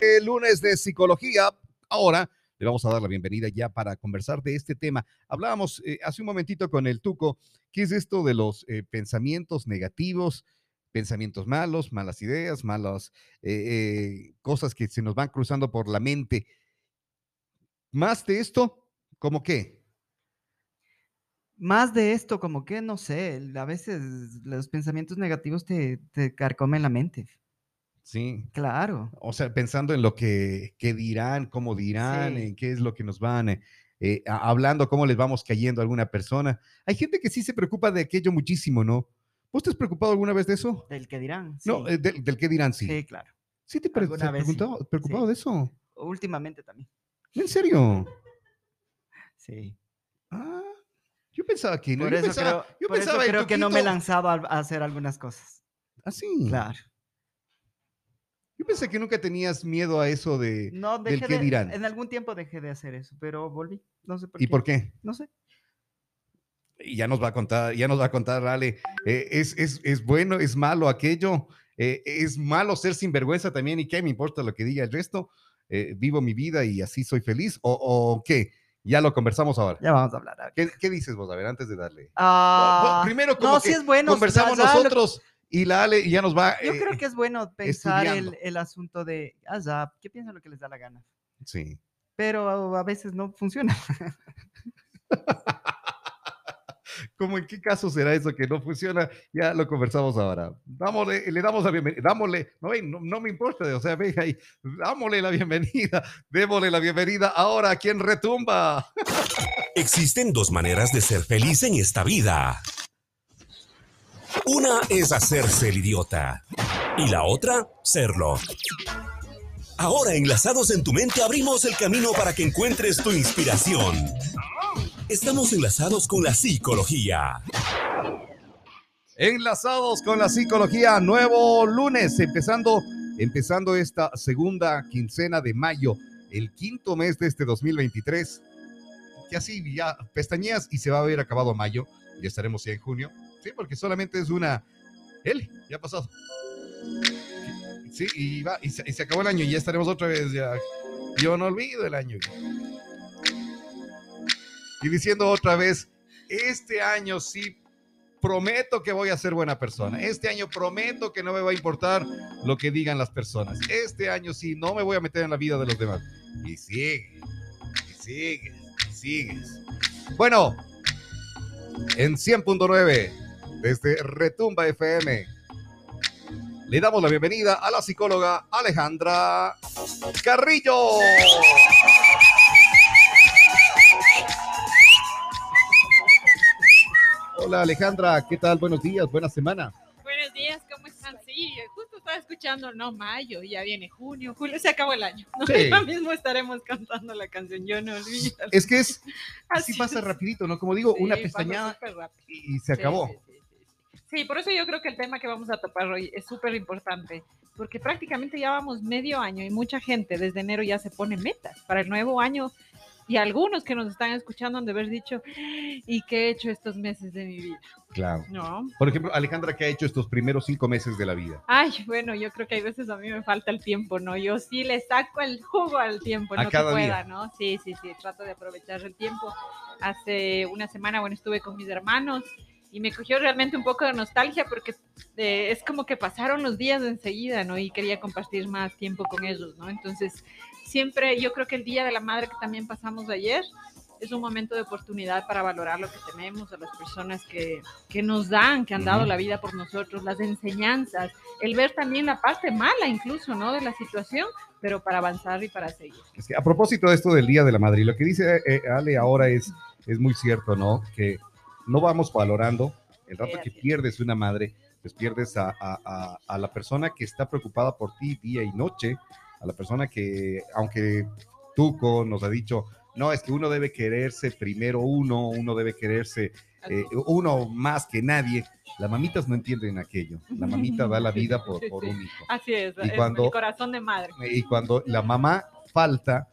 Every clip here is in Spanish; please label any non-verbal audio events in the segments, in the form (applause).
este lunes de psicología. Ahora le vamos a dar la bienvenida ya para conversar de este tema. Hablábamos eh, hace un momentito con el Tuco, ¿qué es esto de los eh, pensamientos negativos? pensamientos malos, malas ideas, malas eh, cosas que se nos van cruzando por la mente. Más de esto, ¿cómo qué? Más de esto, como que, no sé, a veces los pensamientos negativos te, te carcomen la mente. Sí. Claro. O sea, pensando en lo que, dirán, cómo dirán, en qué es lo que nos van eh, eh, hablando, cómo les vamos cayendo a alguna persona. Hay gente que sí se preocupa de aquello muchísimo, ¿no? ¿Vos te has preocupado alguna vez de eso? Del que dirán. No, eh, del, del, que dirán, sí. Sí, claro. ¿Sí te has preocupado, preocupado de eso? Últimamente también. ¿En serio? Sí. Ah, yo pensaba que no. Por yo eso pensaba, creo, yo pensaba creo que no me he lanzado a, hacer algunas cosas. ¿Ah, sí? Claro. Yo pensé que nunca tenías miedo a eso de no, del que dirán. En algún tiempo dejé de hacer eso, pero volví. No sé por ¿Y qué. por qué? No sé y ya nos va a contar, ya nos va a contar, Ale, eh, es, es, es, bueno, es malo aquello, eh, es malo ser sinvergüenza también y qué me importa lo que diga el resto, eh, vivo mi vida y así soy feliz, o, o, qué, ya lo conversamos ahora. Ya vamos a hablar. ¿Qué, ¿Qué, dices vos? A ver, antes de darle. Ah, primero, como no, que es bueno, conversamos nosotros y la Ale ya nos va. Yo creo que es bueno pensar el, el, asunto de, ah, ya, ¿qué piensan lo que les da la gana? Sí. Pero a veces no funciona. (laughs) ¿Cómo en qué caso será eso que no funciona? Ya lo conversamos ahora. Dámosle, le damos la bienvenida, dámosle, no, no, me importa, o sea, ve ahí, dámosle la bienvenida, (laughs) démosle la bienvenida ahora a quien retumba. Existen dos maneras de ser feliz en esta vida. Una es hacerse el idiota y la otra, serlo. Ahora, enlazados en tu mente, abrimos el camino para que encuentres tu inspiración. Estamos enlazados con la psicología. Enlazados con la psicología, nuevo lunes, empezando, empezando esta segunda quincena de mayo, el quinto mes de este 2023. Que así ya pestañeas y se va a haber acabado mayo, ya estaremos ya en junio, sí, porque solamente es una. Él, ya ha pasado. Sí, y, va, y se, acabó el año y ya estaremos otra vez. Yo no olvido el año y diciendo otra vez, este año sí prometo que voy a ser buena persona. Este año prometo que no me va a importar lo que digan las personas. Este año sí, no me voy a meter en la vida de los demás. Y sigue, y sigues, y sigues. Bueno, en 100.9, desde Retumba FM, le damos la bienvenida a la psicóloga Alejandra Carrillo. Hola Alejandra, ¿qué tal? Buenos días, buena semana. Buenos días, ¿cómo están? Sí, justo estaba escuchando, no, mayo, ya viene junio, julio, se acabó el año. ¿no? Sí. (laughs) mismo estaremos cantando la canción, yo no olvido. Es que es, (laughs) así, pasa rapidito, ¿no? Como digo, una pestañada y, se acabó. Sí, sí, por eso yo creo que el tema que vamos a topar hoy es súper importante, porque prácticamente ya vamos medio año y mucha gente desde enero ya se pone metas para el nuevo año y algunos que nos están escuchando han de haber dicho, ¿y qué he hecho estos meses de mi vida? Claro. ¿No? Por ejemplo, Alejandra, ¿qué ha hecho estos primeros cinco meses de la vida? Ay, bueno, yo creo que hay veces a mí me falta el tiempo, ¿no? Yo sí le saco el jugo al tiempo, no que pueda, ¿no? Sí, sí, sí, trato de aprovechar el tiempo. Hace una semana, bueno, estuve con mis hermanos y me cogió realmente un poco de nostalgia porque eh, es como que pasaron los días enseguida, ¿no? Y quería compartir más tiempo con ellos, ¿no? Entonces, siempre yo creo que el Día de la Madre que también pasamos ayer es un momento de oportunidad para valorar lo que tenemos, a las personas que, que nos dan, que han dado la vida por nosotros, las enseñanzas, el ver también la parte mala incluso, ¿no? De la situación, pero para avanzar y para seguir. Es que a propósito de esto del Día de la Madre, lo que dice eh, Ale ahora es, es muy cierto, ¿no? Que no vamos valorando el rato que pierdes una madre, pues pierdes a, a, a la persona que está preocupada por ti día y noche, a la persona que, aunque Tuco nos ha dicho, no, es que uno debe quererse primero uno, uno debe quererse eh, uno más que nadie. Las mamitas no entienden aquello. La mamita da la vida por, (laughs) por un hijo. Así es, y cuando, el corazón de madre. Y cuando la mamá falta,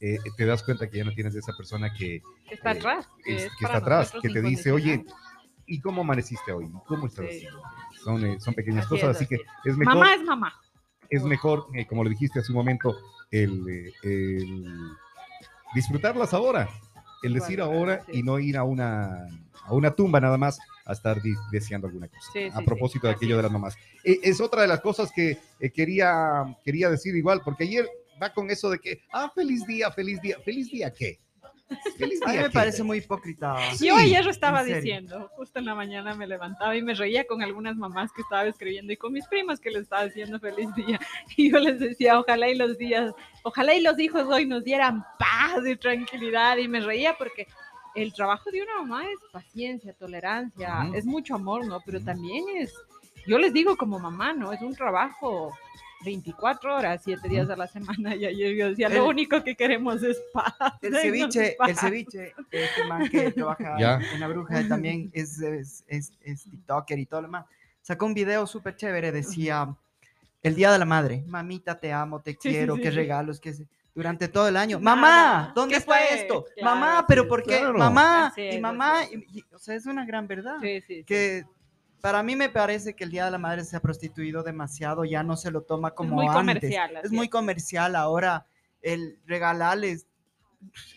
eh, te das cuenta que ya no tienes esa persona que, está atrás, que, está atrás, que te dice, oye, ¿y cómo amaneciste hoy? ¿Cómo estás? Son, eh, son pequeñas cosas, así, que es mejor. Mamá es mamá. es mejor, eh, como le dijiste hace un momento, el, el disfrutarlas ahora, el decir ahora y no ir a una, a una tumba nada más a estar deseando alguna cosa. a propósito de aquello de las mamás. Eh, es otra de las cosas que eh, quería, quería decir igual, porque ayer va con eso de que, ah, feliz día, feliz día, feliz día, ¿qué? a mí me parece muy hipócrita. Yo ayer lo estaba diciendo, justo en la mañana me levantaba y me reía con algunas mamás que estaba escribiendo y con mis primas que les estaba diciendo feliz día. (laughs) Y yo les decía, ojalá y los días, ojalá y los hijos hoy nos dieran paz y tranquilidad. Y me reía porque el trabajo de una mamá es paciencia, tolerancia, es mucho amor, ¿no? Pero también es, yo les digo como mamá, ¿no? Es un trabajo 24 horas, 7 días a la semana. Y ayer yo decía, lo único que queremos es paz. (laughs) El (laughs) ceviche, el ceviche, este man que (laughs) trabaja en la bruja también es, es, es, es, TikToker y todo lo demás. Sacó un video súper chévere, decía, el Día de la Madre, mamita, te amo, te quiero, qué regalos, qué durante todo el año. mamá, ¿dónde fue esto? mamá, pero ¿por qué? Mamá, y mamá, o sea, es una gran verdad. que para mí me parece que el Día de la Madre se ha prostituido demasiado, ya no se lo toma como muy Comercial, es muy comercial ahora el regalarles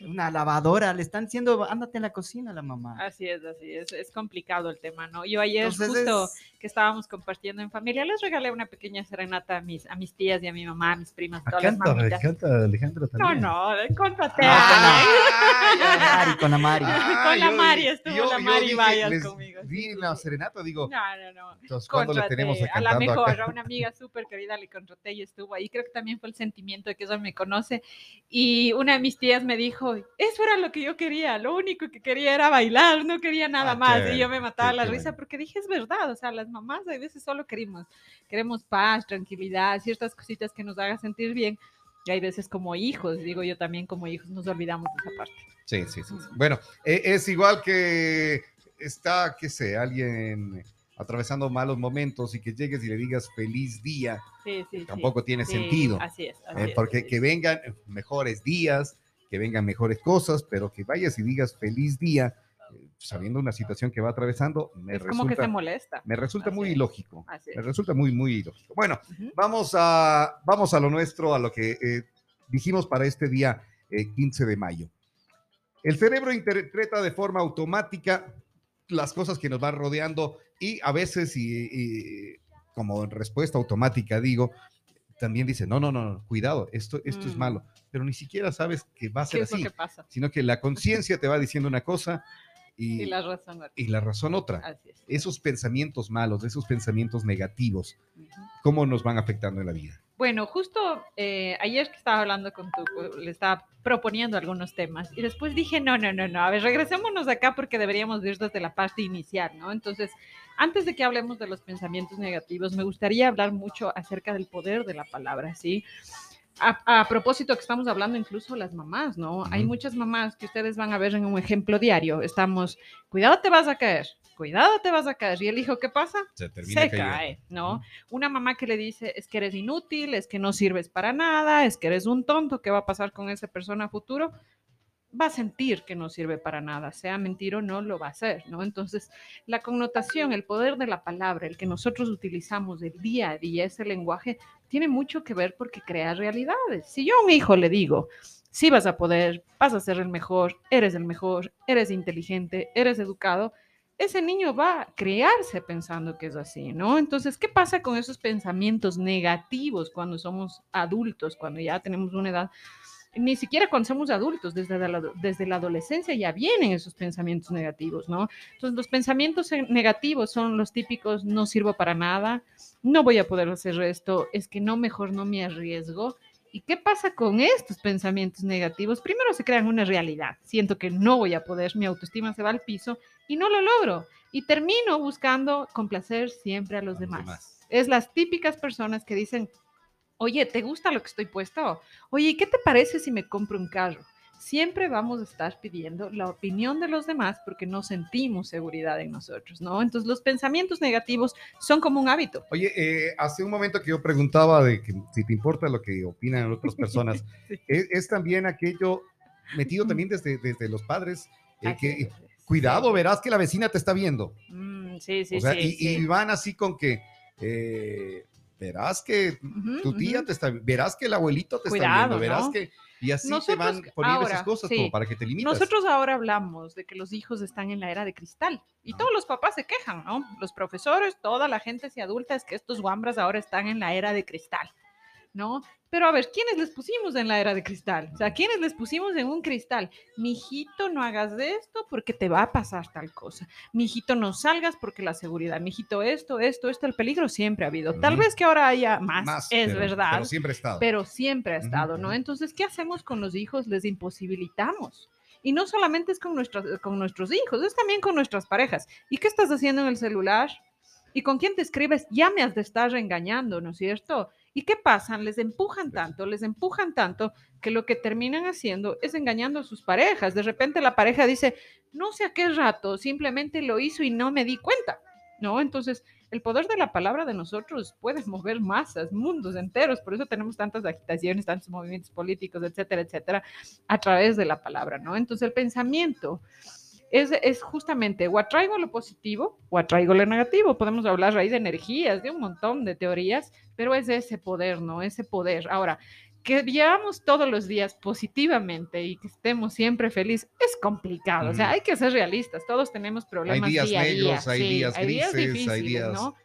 una lavadora, le están diciendo, ándate en la cocina la mamá. Así es, así es, es complicado el tema, ¿no? Yo ayer justo que estábamos compartiendo en familia, les regalé una pequeña serenata a mis, a mis tías y a mi mamá, a mis primas, todas las mamitas. Canta Alejandro también. No, no, contraté ah, con la Mari. con la Mari, estuvo la Mari Vayas conmigo. Vi la serenata, digo. No, no, no. Entonces, ¿cuándo le tenemos a, a la mejor, a una amiga súper querida le contraté y estuvo ahí. Creo que también fue el sentimiento de que ella me conoce. Y una de mis tías me dijo, eso era lo que yo quería, lo único que quería era bailar, no quería nada ah, más. y yo me mataba la risa porque dije, es verdad, o sea, las mamás a veces solo queremos, queremos paz, tranquilidad, ciertas cositas que nos hagan sentir bien. Y hay veces como hijos, digo yo también como hijos, nos olvidamos de esa parte. Sí, sí, sí. Bueno, e, es igual que está, qué sé, alguien atravesando malos momentos y que llegues y le digas feliz día, tampoco tiene sentido. Así es. Eh, porque que vengan mejores días, que vengan mejores cosas, pero que vayas y digas feliz día, sabiendo una situación que va atravesando, me resulta, como que se molesta. Me resulta muy ilógico. Me resulta muy, muy ilógico. Bueno, vamos, a, vamos a lo nuestro, a lo que eh, dijimos para este día 15 eh, de mayo. El cerebro interpreta de forma automática las cosas que nos van rodeando y a veces, y, como respuesta automática digo, también dice, no, no, no, cuidado, esto, esto es mm. malo pero ni siquiera sabes que va a ser así, sino que la conciencia te va diciendo una cosa y, la razón otra. Y la razón otra. Esos pensamientos malos, esos pensamientos negativos, ¿cómo nos van afectando en la vida? Bueno, justo eh, ayer que estaba hablando con tu, le estaba proponiendo algunos temas y después dije, no, no, no, no, a ver, regresémonos acá porque deberíamos ir desde la parte inicial, ¿no? Entonces, antes de que hablemos de los pensamientos negativos, me gustaría hablar mucho acerca del poder de la palabra, ¿sí? A, propósito que estamos hablando incluso las mamás, ¿no? Hay muchas mamás que ustedes van a ver en un ejemplo diario. Estamos, cuidado te vas a caer, cuidado te vas a caer. Y el hijo, ¿qué pasa? Se, cae, ¿no? Una mamá que le dice, es que eres inútil, es que no sirves para nada, es que eres un tonto, ¿qué va a pasar con esa persona a futuro? va a sentir que no sirve para nada, sea mentira o no, lo va a hacer, ¿no? Entonces, la connotación, el poder de la palabra, el que nosotros utilizamos del día a día, ese lenguaje, tiene mucho que ver porque crea realidades. Si yo a un hijo le digo, sí vas a poder, vas a ser el mejor, eres el mejor, eres inteligente, eres educado, ese niño va a crearse pensando que es así, ¿no? Entonces, ¿qué pasa con esos pensamientos negativos cuando somos adultos, cuando ya tenemos una edad? Ni siquiera cuando somos adultos, desde la, desde la adolescencia ya vienen esos pensamientos negativos, ¿no? Entonces los pensamientos negativos son los típicos, no sirvo para nada, no voy a poder hacer esto, es que no, mejor no me arriesgo. ¿Y qué pasa con estos pensamientos negativos? Primero se crean una realidad, siento que no voy a poder, mi autoestima se va al piso y no lo logro. Y termino buscando complacer siempre a los, demás. Es las típicas personas que dicen, Oye, ¿te gusta lo que estoy puesto? Oye, ¿qué te parece si me compro un carro? Siempre vamos a estar pidiendo la opinión de los demás porque no sentimos seguridad en nosotros, ¿no? Entonces los pensamientos negativos son como un hábito. Oye, eh, hace un momento que yo preguntaba de que si te importa lo que opinan otras personas, (laughs) es, también aquello metido también desde, desde los padres, eh, que cuidado, verás que la vecina te está viendo. Mm, sí, sí, sí, y, van así con que... Eh, verás que tu tía te está, verás que el abuelito te está viendo, verás que y así te van poniendo esas cosas como para que te limites. Nosotros ahora hablamos de que los hijos están en la era de cristal y todos los papás se quejan, ¿no? Los profesores, toda la gente se adulta es que estos guambras ahora están en la era de cristal. ¿No? Pero a ver, ¿quiénes les pusimos en la era de cristal? O sea, ¿quiénes les pusimos en un cristal? Mijito, no hagas de esto porque te va a pasar tal cosa. Mijito, no salgas porque la seguridad. Mijito, esto, esto, esto, el peligro siempre ha habido. Tal vez que ahora haya más, es verdad. Pero siempre ha estado. Pero siempre ha estado, ¿no? Entonces, ¿qué hacemos con los hijos? Les imposibilitamos. Y no solamente es con, nuestros, con nuestros hijos, es también con nuestras parejas. ¿Y qué estás haciendo en el celular? ¿Y con quién te escribes? Ya me has de estar engañando, ¿no es cierto? ¿Y qué pasa? Les empujan tanto, les empujan tanto que lo que terminan haciendo es engañando a sus parejas. De repente la pareja dice, no sé a qué rato, simplemente lo hizo y no me di cuenta, ¿no? Entonces, el poder de la palabra de nosotros puede (laughs) mover masas, mundos enteros, por eso tenemos tantas agitaciones, tantos movimientos políticos, etcétera, etcétera, a través de la palabra, ¿no? Entonces, el pensamiento es, justamente o atraigo lo positivo o atraigo lo negativo. Podemos hablar ahí de energías, de un montón de teorías, pero es ese poder, ¿no? Ese poder. Ahora, que vivamos todos los días positivamente y que estemos siempre felices es complicado. O sea, hay que ser realistas. Todos tenemos problemas hay días día negros, Hay, días hay días difíciles, hay días ¿no?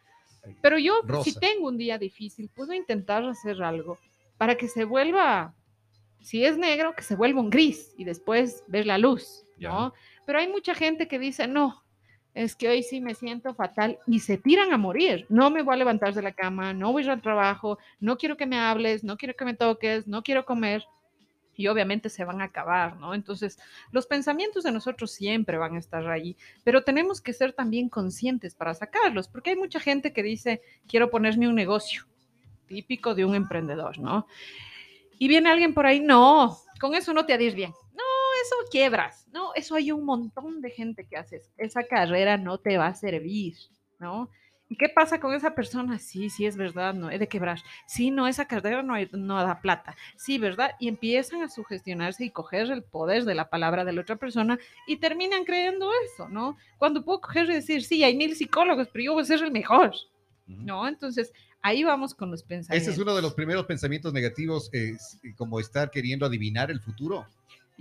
Pero yo, si tengo un día difícil, puedo intentar hacer algo para que se vuelva, si es negro, que se vuelva un gris y después ver la luz, ¿no? Pero hay mucha gente que dice, no, es que hoy sí me siento fatal y se tiran a morir. No me voy a levantar de la cama, no voy a ir al trabajo, no quiero que me hables, no quiero que me toques, no quiero comer. Y obviamente se van a acabar, ¿no? Entonces, los pensamientos de nosotros siempre van a estar ahí, pero tenemos que ser también conscientes para sacarlos, porque hay mucha gente que dice, quiero ponerme un negocio, típico de un emprendedor, ¿no? Y viene alguien por ahí, no, con eso no te adhieres bien eso quiebras, ¿no? Eso hay un montón de gente que haces. Esa carrera no te va a servir, ¿no? ¿Y qué pasa con esa persona? Sí, sí, es verdad, no, es de quebrar. Sí, no, esa carrera no, no da plata. Sí, ¿verdad? Y empiezan a sugestionarse y coger el poder de la palabra de la otra persona y terminan creyendo eso, ¿no? Cuando puedo coger y decir, sí, hay mil psicólogos, pero yo voy a ser el mejor, ¿no? Entonces, ahí vamos con los pensamientos. Ese es uno de los primeros pensamientos negativos, es como estar queriendo adivinar el futuro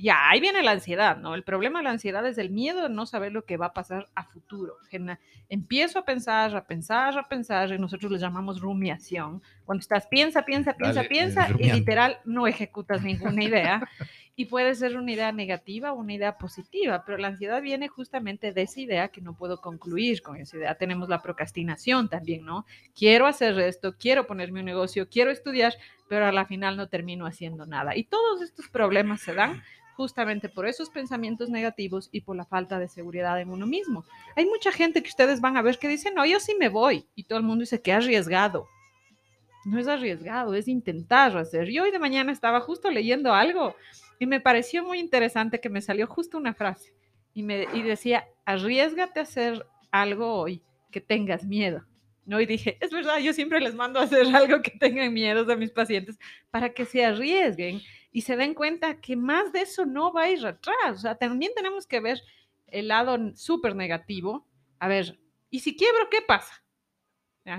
ya ahí viene la ansiedad, ¿no? El problema de la ansiedad es el miedo de no saber lo que va a pasar a futuro. Empiezo a pensar, a pensar, a pensar, y nosotros le llamamos rumiación. Cuando estás piensa, piensa, piensa, piensa, y literal no ejecutas ninguna idea. (laughs) y puede ser una idea negativa o una idea positiva, pero la ansiedad viene justamente de esa idea que no puedo concluir con esa idea. Tenemos la procrastinación también, ¿no? Quiero hacer esto, quiero ponerme un negocio, quiero estudiar, pero a la final no termino haciendo nada. Y todos estos problemas se dan justamente por esos pensamientos negativos y por la falta de seguridad en uno mismo. Hay mucha gente que ustedes van a ver que dice, no, yo sí me voy. Y todo el mundo dice que arriesgado. No es arriesgado, es intentar hacer. Yo hoy de mañana estaba justo leyendo algo y me pareció muy interesante que me salió justo una frase y, me, y decía, arriesgate a hacer algo hoy que tengas miedo. ¿no? Y dije, es verdad, yo siempre les mando a hacer (laughs) algo que tengan miedo a mis pacientes para que se arriesguen y se den cuenta que más de eso no va a ir atrás. O sea, también tenemos que ver el lado súper negativo. A ver, ¿y si quiebro, qué pasa?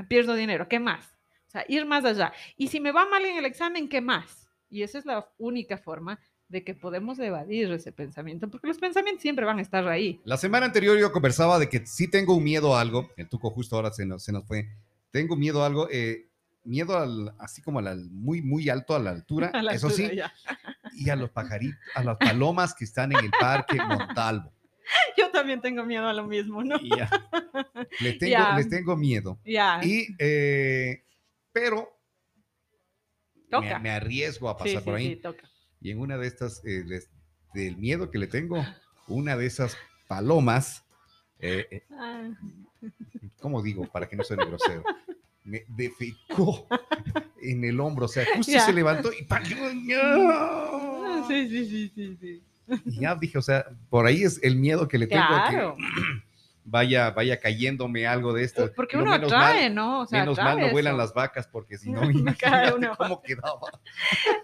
pierdo dinero, ¿qué más? O sea, ir más allá. Y si me va mal en el examen, ¿qué más? Y esa es la única forma de que podemos evadir ese pensamiento, porque los pensamientos siempre van a estar ahí. La semana anterior yo conversaba de que si tengo un miedo a algo, el tuco justo ahora se nos, se nos fue, tengo miedo a algo, eh, miedo al, así como al muy, muy alto a la altura, (laughs) eso sí, y a los pajaritos, a las palomas que están en el parque Montalvo. (laughs) Yo también tengo miedo a lo mismo, ¿no? (laughs) Les, tengo, les tengo miedo. Y, eh, pero me, arriesgo a pasar por ahí. Y en una de estas, eh, del miedo que le tengo, una de esas palomas, eh, ah. ¿cómo digo? Para que no suene grosero me defecó (laughs) en el hombro, o sea, (laughs) justo se levantó y ah, Sí, sí, sí, sí, sí. Y ya dije, o sea, por ahí es el miedo que le tengo a que (clears throat) vaya, vaya cayéndome algo de esto. Porque uno atrae, ¿no? O sea, menos mal no vuelan las vacas, porque si no, (laughs) imagínate cómo quedaba.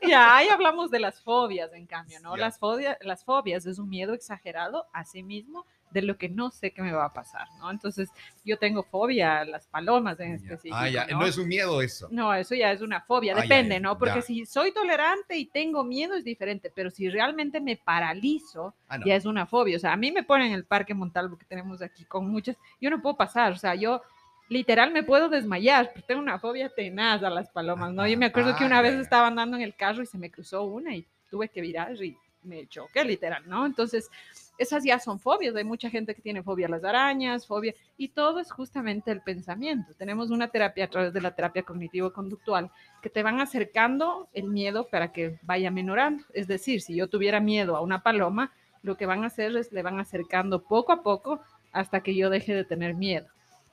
Ya, ahí hablamos de las fobias, en cambio, ¿no? Las, fobias, las fobias es un miedo exagerado a sí mismo de lo que no sé qué me va a pasar, ¿no? Entonces, yo tengo fobia a las palomas en específico. Ah, ya, ¿no? es un miedo eso. No, eso ya es una fobia, ah, depende, ¿no? Porque si soy tolerante y tengo miedo es diferente, pero si realmente me paralizo, ah, ya es una fobia. O sea, a mí me ponen en el parque Montalvo que tenemos aquí con muchas, yo no puedo pasar, o sea, yo literal me puedo desmayar, pero tengo una fobia tenaz a las palomas, ¿no? Yo me acuerdo que una vez estaba andando en el carro y se me cruzó una y tuve que virar y me choqué literal, ¿no? Entonces, esas ya son fobias. Hay mucha gente que tiene fobia a las arañas, fobia, y todo es justamente el pensamiento. Tenemos una terapia a través de la terapia cognitivo-conductual que te van acercando el miedo para que vaya menorando. Es decir, si yo tuviera miedo a una paloma, lo que van a hacer es le van acercando poco a poco hasta que yo deje de tener miedo.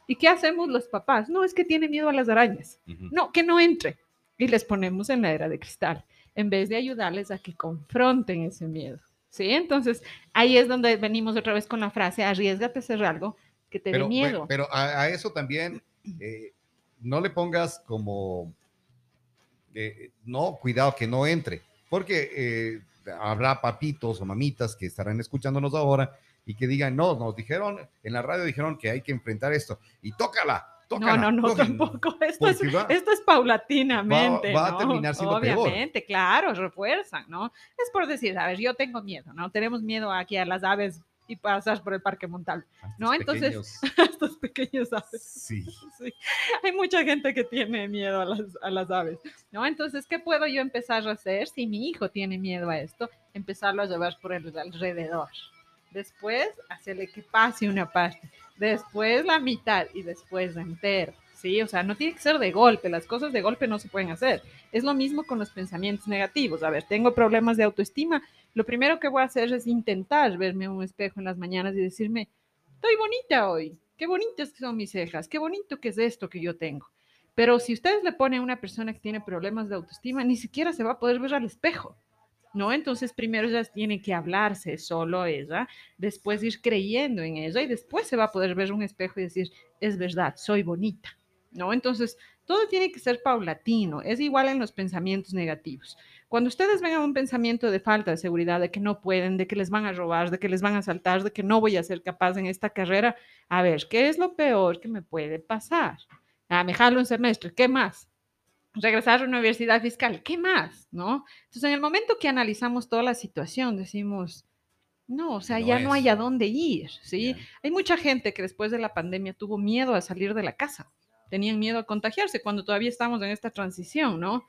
¿Y qué hacemos los papás? No, es que tiene miedo a las arañas. No, que no entre. Y les ponemos en la era de cristal, en vez de ayudarles a que confronten ese miedo. ¿Sí? Entonces, ahí es donde venimos otra vez con la frase, arriesgate a hacer algo que te dé miedo. Pero a, eso también, eh, no le pongas como, eh, no, cuidado que no entre, porque eh, habrá papitos o mamitas que estarán escuchándonos ahora y que digan, no, nos dijeron, en la radio dijeron que hay que enfrentar esto, y tócala, no, no, no, tampoco. (laughs) Esto es, esto es paulatinamente. Va, a terminar siendo Obviamente, claro, refuerzan, ¿no? Es por decir, a ver, yo tengo miedo, ¿no? Tenemos miedo aquí a las aves y pasar por el Parque Montal, ¿no? Entonces, (laughs) estos pequeños aves. Sí. (laughs) sí. Hay mucha gente que tiene miedo a las, a las aves, ¿no? Entonces, ¿qué puedo yo empezar a hacer si mi hijo tiene miedo a esto? Empezarlo a llevar por el alrededor. Después, hacerle que pase una parte después la mitad y después la entera. Sí, o sea, no tiene que ser de golpe, las cosas de golpe no se pueden hacer. Es lo mismo con los pensamientos negativos. A ver, tengo problemas de autoestima, lo primero que voy a hacer es intentar verme un espejo en las mañanas y decirme, estoy bonita hoy, qué bonitas son mis cejas, qué bonito que es esto que yo tengo. Pero si ustedes le ponen a una persona que tiene problemas de autoestima, ni siquiera se va a poder ver al espejo. ¿No? Entonces primero ya tiene que hablarse solo ella, después ir creyendo en ella y después se va a poder ver un espejo y decir, es verdad, soy bonita, ¿no? Entonces todo tiene que ser paulatino, es igual en los pensamientos negativos. Cuando ustedes vengan un pensamiento de falta de seguridad, de que no pueden, de que les van a robar, de que les van a saltar, de que no voy a ser capaz en esta carrera, a ver, ¿qué es lo peor que me puede pasar? Ah, me jalo un semestre, ¿qué más? Regresar a la universidad fiscal, ¿qué más? ¿No? Entonces, en el momento que analizamos toda la situación, decimos, no, o sea, ya no hay a dónde ir, ¿sí? Hay mucha gente que después de la pandemia tuvo miedo a salir de la casa, tenían miedo a contagiarse cuando todavía estamos en esta transición, ¿no?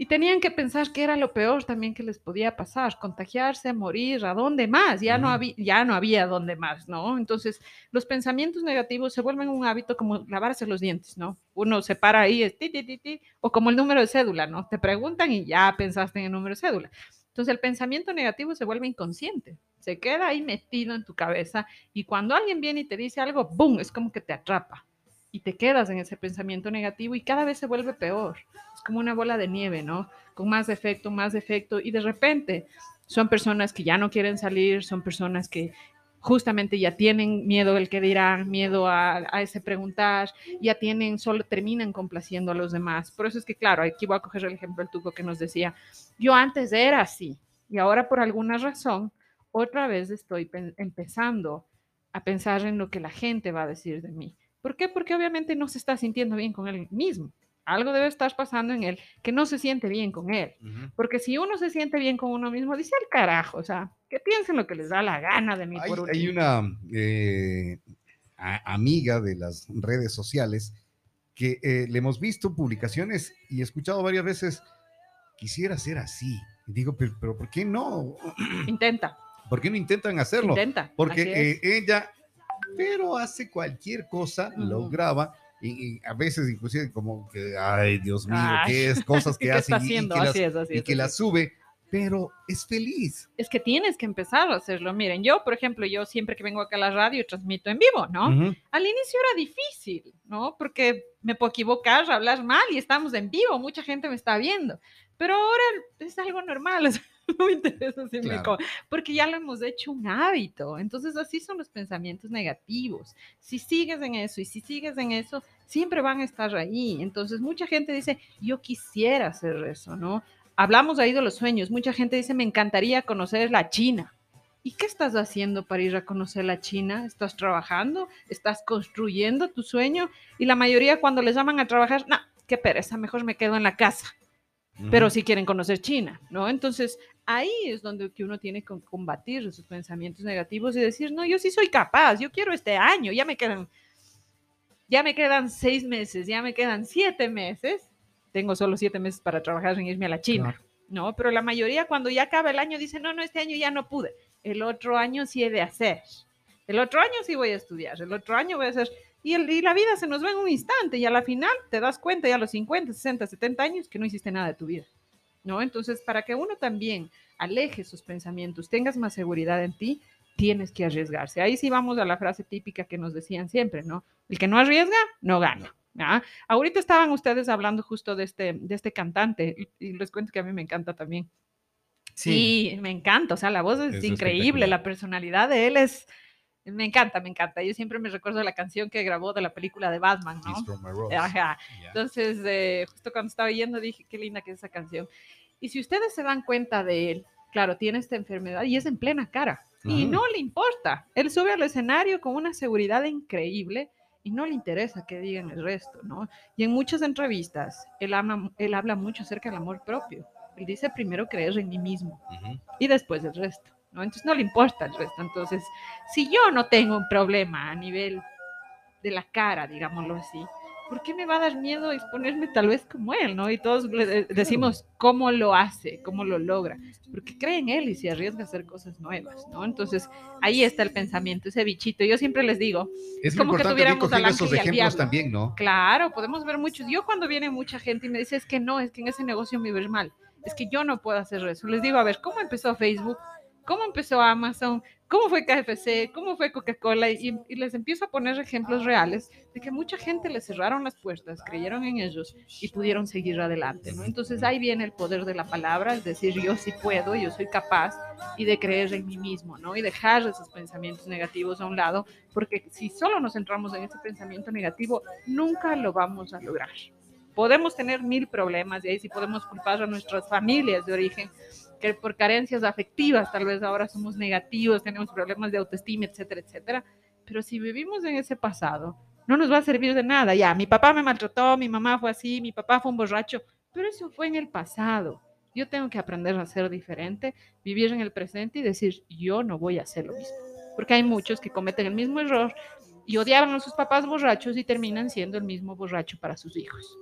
Y tenían que pensar que era lo peor también que les podía pasar, contagiarse, morir, ¿a dónde más? Ya, no, había, ya no había dónde más, ¿no? Entonces, los pensamientos negativos se vuelven un hábito como lavarse los dientes, ¿no? Uno se para ahí, es ti, ti, ti, ti, o como el número de cédula, ¿no? Te preguntan y ya pensaste en el número de cédula. Entonces, el pensamiento negativo se vuelve inconsciente, se queda ahí metido en tu cabeza y cuando alguien viene y te dice algo, ¡boom! Es como que te atrapa y te quedas en ese pensamiento negativo y cada vez se vuelve peor. Es como una bola de nieve, ¿no? Con más efecto, más efecto y de repente son personas que ya no quieren salir, son personas que justamente ya tienen miedo del que dirán, miedo a, ese preguntar, ya tienen, solo terminan complaciendo a los demás. Por eso es que, claro, aquí voy a coger el ejemplo del Tuco que nos decía, yo antes era así y ahora por alguna razón otra vez estoy empezando a pensar en lo que la gente va a decir de mí. ¿Por qué? Porque obviamente no se está sintiendo bien con él mismo. Algo debe estar pasando en él que no se siente bien con él. Porque si uno se siente bien con uno mismo, dice el carajo, o sea, que piensen lo que les da la gana de mí. Hay, por hay una eh, amiga de las redes sociales que eh, le hemos visto publicaciones y escuchado varias veces, quisiera ser así. Y digo, pero, pero ¿por qué no? Intenta. ¿Por qué no intentan hacerlo? Intenta. Porque eh, ella pero hace cualquier cosa, lo graba. Y, a veces inclusive como que, ay Dios mío, qué es cosas (laughs) que hace y, que, la sube, pero es feliz. Es que tienes que empezar a hacerlo. Miren, yo, por ejemplo, yo siempre que vengo acá a la radio transmito en vivo, ¿no? Al inicio era difícil, ¿no? Porque me puedo equivocar, hablar mal y estamos en vivo, mucha gente me está viendo. Pero ahora es algo normal. (laughs) no me interesa si me porque ya lo hemos hecho un hábito. Entonces así son los pensamientos negativos. Si sigues en eso y si sigues en eso, siempre van a estar ahí. Entonces mucha gente dice, yo quisiera hacer eso, ¿no? Hablamos ahí de los sueños. Mucha gente dice, me encantaría conocer la China. ¿Y qué estás haciendo para ir a conocer la China? ¿Estás trabajando? ¿Estás construyendo tu sueño? Y la mayoría cuando les llaman a trabajar, no, qué pereza, mejor me quedo en la casa. Pero si quieren conocer China, ¿no? Entonces, ahí es donde que uno tiene que combatir esos pensamientos negativos y decir, no, yo sí soy capaz, yo quiero este año, ya me quedan, ya me quedan seis meses, ya me quedan siete meses, tengo solo siete meses para trabajar en irme a la China, ¿no? Pero la mayoría cuando ya acaba el año dice, no, no, este año ya no pude el otro año sí he de hacer, el otro año sí voy a estudiar, el otro año voy a hacer, y, el, y la vida se nos va en un instante y a la final te das cuenta ya a los 50, 60, 70 años que no hiciste nada de tu vida, ¿no? Entonces, para que uno también aleje sus pensamientos, tengas más seguridad en ti, tienes que arriesgarse. Ahí sí vamos a la frase típica que nos decían siempre, ¿no? El que no arriesga, no gana. Ahorita estaban ustedes hablando justo de este, de este cantante y les cuento que a mí me encanta también. Sí. me encanta, o sea, la voz es, increíble, la personalidad de él es, me encanta, me encanta. Yo siempre me recuerdo la canción que grabó de la película de Batman, ¿no? Ajá. Entonces, eh, justo cuando estaba yendo dije, qué linda que es esa canción. Y si ustedes se dan cuenta de él, claro, tiene esta enfermedad y es en plena cara. Y no le importa. Él sube al escenario con una seguridad increíble y no le interesa que digan el resto, ¿no? Y en muchas entrevistas, él, él habla mucho acerca del amor propio. Él dice primero creer en mí mismo y después el resto, ¿no? Entonces no le importa el resto. Entonces, si yo no tengo un problema a nivel de la cara, digámoslo así, ¿por qué me va a dar miedo exponerme tal vez como él, ¿no? Y todos le decimos cómo lo hace, cómo lo logra, porque cree en él y se arriesga a hacer cosas nuevas, ¿no? Entonces, ahí está el pensamiento, ese bichito. Yo siempre les digo, es, como que tuviéramos a esos ejemplos también, ¿no? Claro, podemos ver muchos. Yo cuando viene mucha gente y me dice, es que no, es que en ese negocio me ves mal es que yo no puedo hacer eso. Les digo, a ver, ¿cómo empezó Facebook? ¿Cómo empezó Amazon? ¿Cómo fue KFC? ¿Cómo fue Coca-Cola? Y, les empiezo a poner ejemplos reales de que mucha gente les cerraron las puertas, creyeron en ellos y pudieron seguir adelante, ¿no? Entonces ahí viene el poder de la palabra, es decir, yo sí puedo, yo soy capaz y de creer en mí mismo, ¿no? Y dejar esos pensamientos negativos a un lado, porque si solo nos centramos en ese pensamiento negativo, nunca lo vamos a lograr podemos tener mil problemas y ahí sí podemos culpar a nuestras familias de origen, que por carencias afectivas tal vez ahora somos negativos, tenemos problemas de autoestima, etcétera, etcétera. Pero si vivimos en ese pasado, no nos va a servir de nada. Ya, mi papá me maltrató, mi mamá fue así, mi papá fue un borracho, pero eso fue en el pasado. Yo tengo que aprender a ser diferente, vivir en el presente y decir, yo no voy a hacer lo mismo. Porque hay muchos que cometen el mismo error y odiaban a sus papás borrachos y terminan siendo el mismo borracho para sus hijos.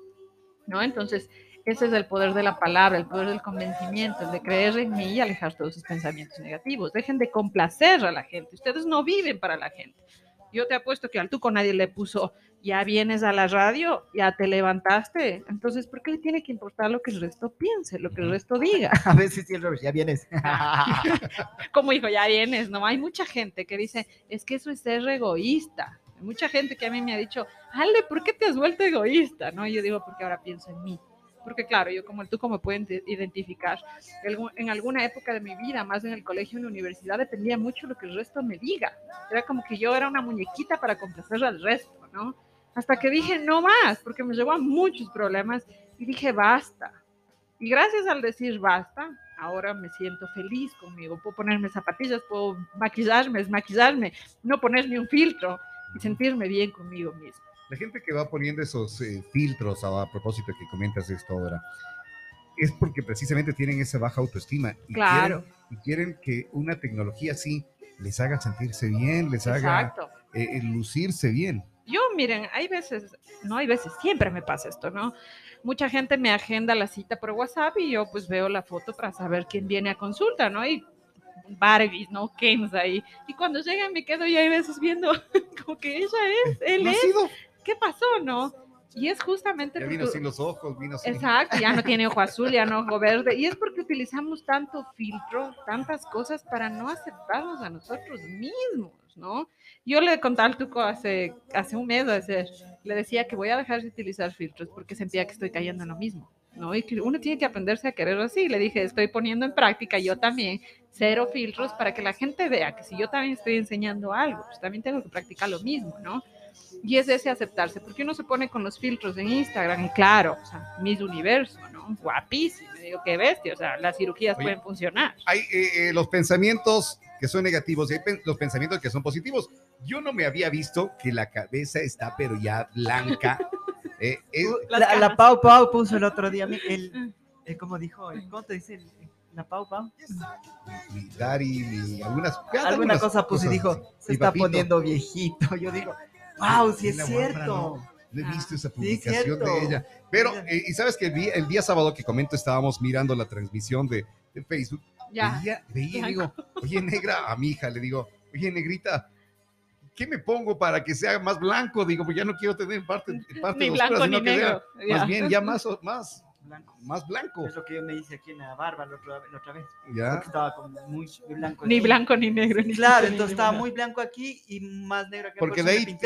¿no? Entonces, ese es el poder de la palabra, el poder del convencimiento, el de creer en mí y alejar todos sus pensamientos negativos. Dejen de complacer a la gente. Ustedes no viven para la gente. Yo te apuesto que al con nadie le puso, ya vienes a la radio, ya te levantaste. Entonces, ¿por qué le tiene que importar lo que el resto piense, lo que el resto diga? (laughs) A veces sí, ya vienes. (laughs) Como hijo, ya vienes, ¿no? Hay mucha gente que dice, es que eso es ser egoísta mucha gente que a mí me ha dicho, Ale, ¿por qué te has vuelto egoísta? ¿No? Yo digo, porque ahora pienso en mí. Porque claro, yo como tú, como pueden identificar, en alguna época de mi vida, más en el colegio, en la universidad, dependía mucho lo que el resto me diga. Era como que yo era una muñequita para complacer al resto, ¿no? Hasta que dije, no más, porque me llevó a muchos problemas y dije, basta. Y gracias al decir basta, ahora me siento feliz conmigo. Puedo ponerme zapatillas, puedo maquillarme, desmaquillarme, no ponerme un filtro y sentirme bien conmigo mismo. La gente que va poniendo esos eh, filtros a, propósito que comentas esto ahora, es porque precisamente tienen esa baja autoestima y, claro. quieren, y quieren que una tecnología así les haga sentirse bien, les haga eh, eh, lucirse bien. Yo, miren, hay veces, no hay veces, siempre me pasa esto, ¿no? Mucha gente me agenda la cita por WhatsApp y yo pues veo la foto para saber quién viene a consulta, ¿no? Y Barbies, ¿no? Kens ahí. Y cuando llegan me quedo ya a veces viendo (laughs) como que ella es, él es. ¿Qué pasó, no? Y es justamente... Ya vino sin los ojos, vino sin... Exacto, ya no tiene ojo azul, ya no ojo verde. Y es porque utilizamos tanto filtro, tantas cosas para no aceptarnos a nosotros mismos, ¿no? Yo le conté al Tuco hace, hace un mes, hace, le decía que voy a dejar de utilizar filtros porque sentía que estoy cayendo en lo mismo. ¿no? Y que uno tiene que aprenderse a querer así. Le dije, estoy poniendo en práctica yo también cero filtros para que la gente vea que si yo también estoy enseñando algo, pues también tengo que practicar lo mismo, ¿no? Y es ese aceptarse, porque uno se pone con los filtros en Instagram y claro, o sea, Miss Universo, ¿no? Guapísimo, digo, qué bestia, o sea, las cirugías pueden funcionar. Hay eh, eh, los pensamientos que son negativos y hay los pensamientos que son positivos. Yo no me había visto que la cabeza está pero ya blanca. (laughs) Eh, la, Pau Pau puso el otro día, el, el como dijo, ¿cómo te dice? La Pau Pau. Mi Dari, algunas, alguna cosa puso y dijo, se está poniendo viejito. (laughs) Yo digo, wow, sí es cierto. No he visto esa publicación de ella. Pero, eh, y sabes que el día, sábado que comento estábamos mirando la transmisión de, Facebook. Ya. Veía, veía digo, oye, negra, a mi hija le digo, oye, negrita, ¿qué me pongo para que sea más blanco? Digo, pues ya no quiero tener parte, parte ni blanco ni negro. más bien ya más, más, blanco. Más blanco. Es lo que yo me hice aquí en la barba la otra, vez. Ya. estaba como muy, blanco. Ni blanco ni negro. Ni claro, entonces estaba muy blanco aquí y más negro aquí. Porque de ahí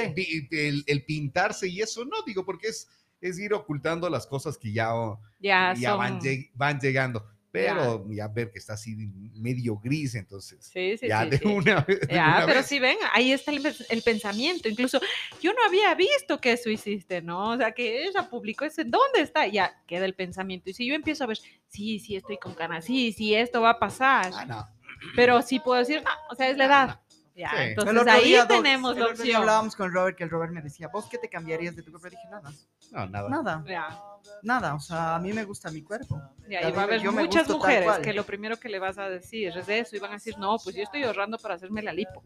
el, el, pintarse y eso no, digo, porque es, es ir ocultando las cosas que ya, ya, van, van llegando pero ya. ver que está así medio gris, entonces. Sí, sí, ya de una vez. Ya, pero sí, ven, ahí está el, pensamiento. Incluso yo no había visto que eso hiciste, ¿no? O sea, que ella publicó ese, ¿dónde está? Ya queda el pensamiento. Y si yo empiezo a ver, sí, sí, estoy con ganas, sí, sí, esto va a pasar. Ah, no. Pero sí puedo decir, no, o sea, es la edad. Ya, entonces ahí tenemos la opción. hablábamos con Robert, que el Robert me decía, ¿vos qué te cambiarías de tu cuerpo? Dije, nada. No, nada. Nada. Nada, o sea, a mí me gusta mi cuerpo. y va a haber muchas mujeres que lo primero que le vas a decir es eso y van a decir, no, pues yo estoy ahorrando para hacerme la lipo.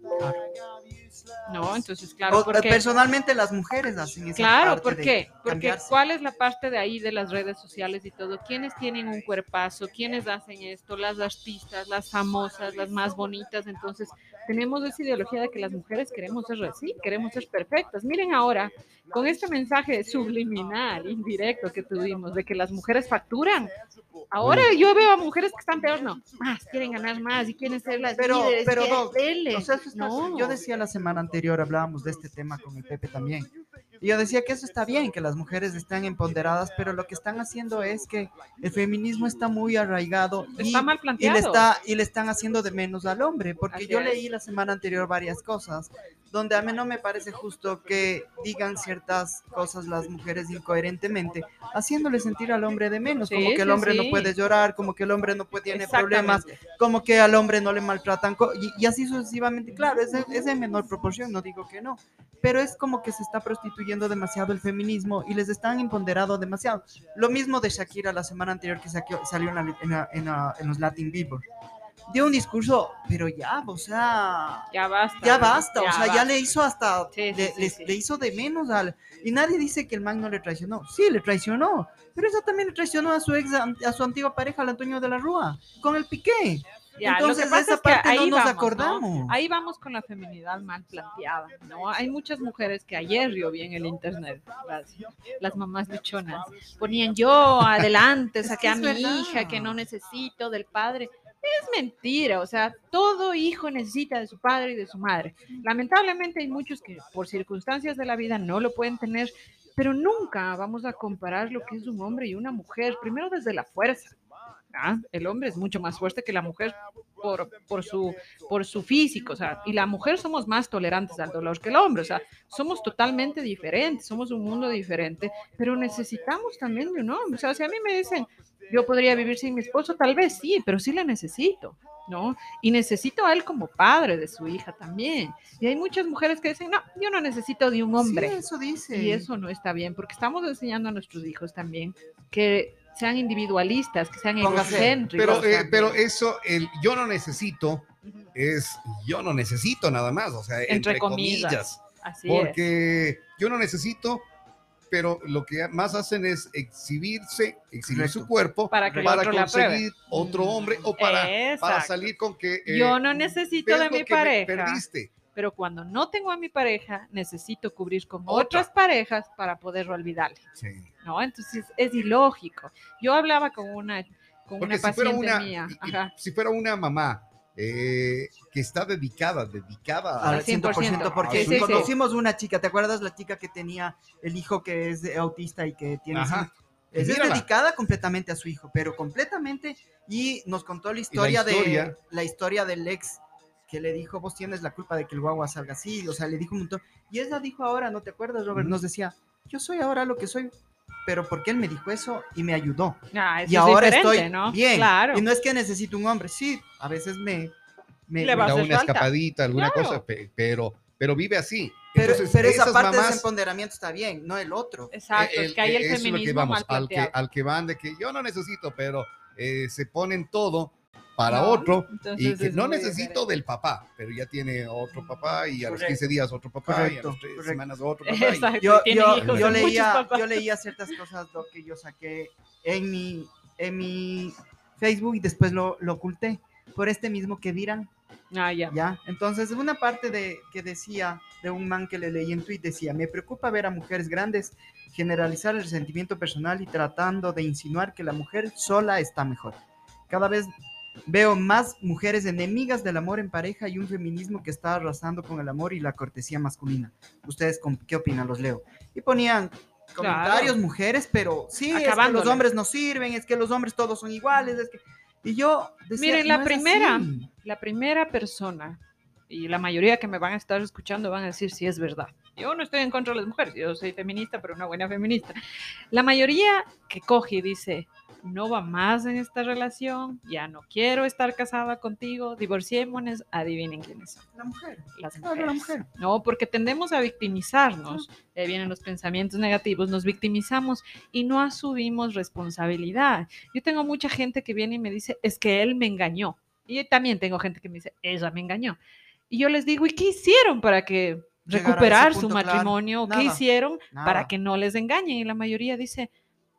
No, entonces, claro. porque, personalmente las mujeres hacen eso. Claro, ¿por qué? Porque ¿cuál es la parte de ahí de las redes sociales y todo? ¿Quiénes tienen un cuerpazo? ¿Quiénes hacen esto? Las artistas, las famosas, las más bonitas. Entonces, tenemos esa ideología de que las mujeres queremos ser así, queremos ser perfectas. Miren ahora, con este mensaje subliminal, indirecto que tuvimos, de que las mujeres facturan, ahora yo veo a mujeres que están peor, no, más, quieren ganar más y quieren ser las pero, líderes. Pero, no. yo decía la semana anterior, hablábamos de este tema con el Pepe también, y yo decía que eso está bien, que las mujeres están empoderadas, pero lo que están haciendo es que el feminismo está muy arraigado y, está mal planteado. y, le, está, y le están haciendo de menos al hombre, porque yo leí la semana anterior varias cosas donde a mí no me parece justo que digan ciertas cosas las mujeres incoherentemente, haciéndole sentir al hombre de menos, como que el hombre no puede llorar, como que el hombre no puede tener problemas, como que al hombre no le maltratan, y, así sucesivamente. Claro, es es de menor proporción, no digo que no, pero es como que se está prostituyendo demasiado el feminismo y les están imponderado demasiado. Lo mismo de Shakira la semana anterior que salió en, los Latin Billboard. Dio un discurso, pero ya, o sea... Ya basta. Ya basta, o sea, ya le hizo hasta... le, hizo de menos al... Y nadie dice que el man no le traicionó. Sí, le traicionó. Pero eso también le traicionó a su ex, a su antigua pareja, al Antonio de la Rúa, con el Piqué. Entonces, esa parte ahí no nos acordamos. Ahí vamos con la feminidad mal planteada, ¿no? Hay muchas mujeres que ayer yo vi en el internet, las, mamás luchonas, ponían yo adelante, saqué a mi hija que no necesito del padre. Es mentira, o sea, todo hijo necesita de su padre y de su madre. Lamentablemente hay muchos que por circunstancias de la vida no lo pueden tener, pero nunca vamos a comparar lo que es un hombre y una mujer, primero desde la fuerza. ¿ah? El hombre es mucho más fuerte que la mujer por, por, su, por su físico, o sea, y la mujer somos más tolerantes al dolor que el hombre, o sea, somos totalmente diferentes, somos un mundo diferente, pero necesitamos también de un hombre, o sea, si a mí me dicen, yo podría vivir sin mi esposo, tal vez sí, pero sí le necesito, ¿no? Y necesito a él como padre de su hija también. Y hay muchas mujeres que dicen, no, yo no necesito de un hombre. Sí, eso dice. Y eso no está bien, porque estamos enseñando a nuestros hijos también que sean individualistas, que sean egocéntricos. Pero, eh, pero eso, el yo no necesito, es yo no necesito nada más, o sea, entre, comillas. porque yo no necesito, pero lo que más hacen es exhibirse, exhibir su cuerpo para, que para conseguir otro hombre o para, para salir con que... Eh, yo no necesito de mi pareja. Perdiste pero cuando no tengo a mi pareja, necesito cubrir con otras parejas para poder olvidarle. Sí. ¿No? Entonces es ilógico. Yo hablaba con una, con una paciente mía. Si fuera una mamá eh, que está dedicada, dedicada al 100%, porque conocimos una chica, ¿te acuerdas la chica que tenía el hijo que es autista y que tiene... Es, dedicada completamente a su hijo, pero completamente, y nos contó la historia, de la historia del ex que le dijo, vos tienes la culpa de que el guagua salga así, o sea, le dijo un montón. Y ella dijo ahora, ¿no te acuerdas, Robert? Nos decía, yo soy ahora lo que soy, pero porque él me dijo eso y me ayudó. Ah, y ahora estoy ¿no? bien. Claro. Y no es que necesito un hombre, sí, a veces me... me Le da una escapadita, alguna cosa, pero, pero vive así. Pero, pero esa parte de ese empoderamiento está bien, no el otro. Exacto, es que hay el feminismo vamos, al que, al que van de que yo no necesito, pero eh, se ponen todo para otro y que no necesito del papá, pero ya tiene otro papá y a los 15 días otro papá y a las 3 semanas otro (laughs) papá. yo, yo, yo leía, yo leía ciertas cosas lo que yo saqué en mi, en mi Facebook y después lo, lo oculté por este mismo que dirán. Ah, ya. Ya, entonces una parte de que decía de un man que le leí en tweet decía, me preocupa ver a mujeres grandes generalizar el resentimiento personal y tratando de insinuar que la mujer sola está mejor. Cada vez Veo más mujeres enemigas del amor en pareja y un feminismo que está arrasando con el amor y la cortesía masculina. ¿Ustedes qué opinan? Los leo. Y ponían comentarios, mujeres, pero sí, es que los hombres no sirven, es que los hombres todos son iguales, es que... Y yo decía, Miren, la primera, la primera persona, y la mayoría que me van a estar escuchando van a decir si es verdad. Yo no estoy en contra de las mujeres, yo soy feminista, pero una buena feminista. La mayoría que coge y dice, no va más en esta relación, ya no quiero estar casada contigo, divorciémonos, adivinen quiénes son. La mujer. Las mujeres. No, porque tendemos a victimizarnos, ahí vienen los pensamientos negativos, nos victimizamos y no asumimos responsabilidad. Yo tengo mucha gente que viene y me dice, es que él me engañó. Y también tengo gente que me dice, ella me engañó. Y yo les digo, ¿y qué hicieron para que recuperar su matrimonio? ¿Qué hicieron para que no les engañen? Y la mayoría dice,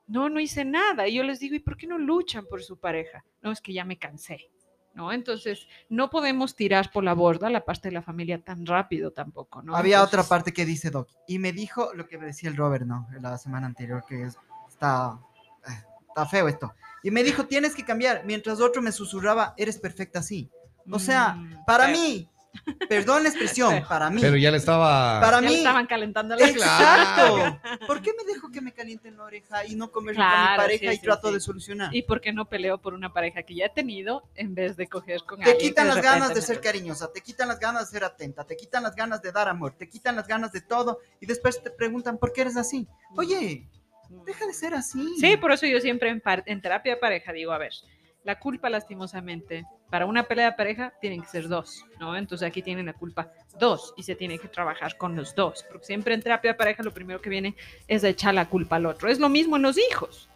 no, no hice nada. Y yo les digo, ¿y por qué no luchan por su pareja? No, es que ya me cansé. ¿no? Entonces, no podemos tirar por la borda la parte de la familia tan rápido tampoco, ¿no? Había otra parte que dice Doc, y me dijo lo que me decía el Robert, ¿no? La semana anterior, que está, eh, está feo esto. Y me dijo, tienes que cambiar, mientras otro me susurraba, eres perfecta así. O sea, mm, para mí, Perdón la expresión, para mí. Pero ya le estaba. Para mí. estaban calentando la Exacto. (laughs) ¿Por qué me dejo que me calienten la oreja y no converso con mi pareja y trato de solucionar? ¿Y por qué no peleo por una pareja que ya he tenido en vez de coger con Te quitan las ganas de ser cariñosa, te quitan las ganas de ser atenta, te quitan las ganas de dar amor, te quitan las ganas de todo y después te preguntan por qué eres así. Mm. Oye, deja de ser así. Sí, por eso yo siempre en, en terapia de pareja digo, a ver, la culpa lastimosamente para una pelea de pareja tienen que ser dos, ¿no? Entonces aquí tienen la culpa dos y se tiene que trabajar con los dos, porque siempre en terapia de pareja lo primero que viene es echar la culpa al otro. Es lo mismo en los hijos.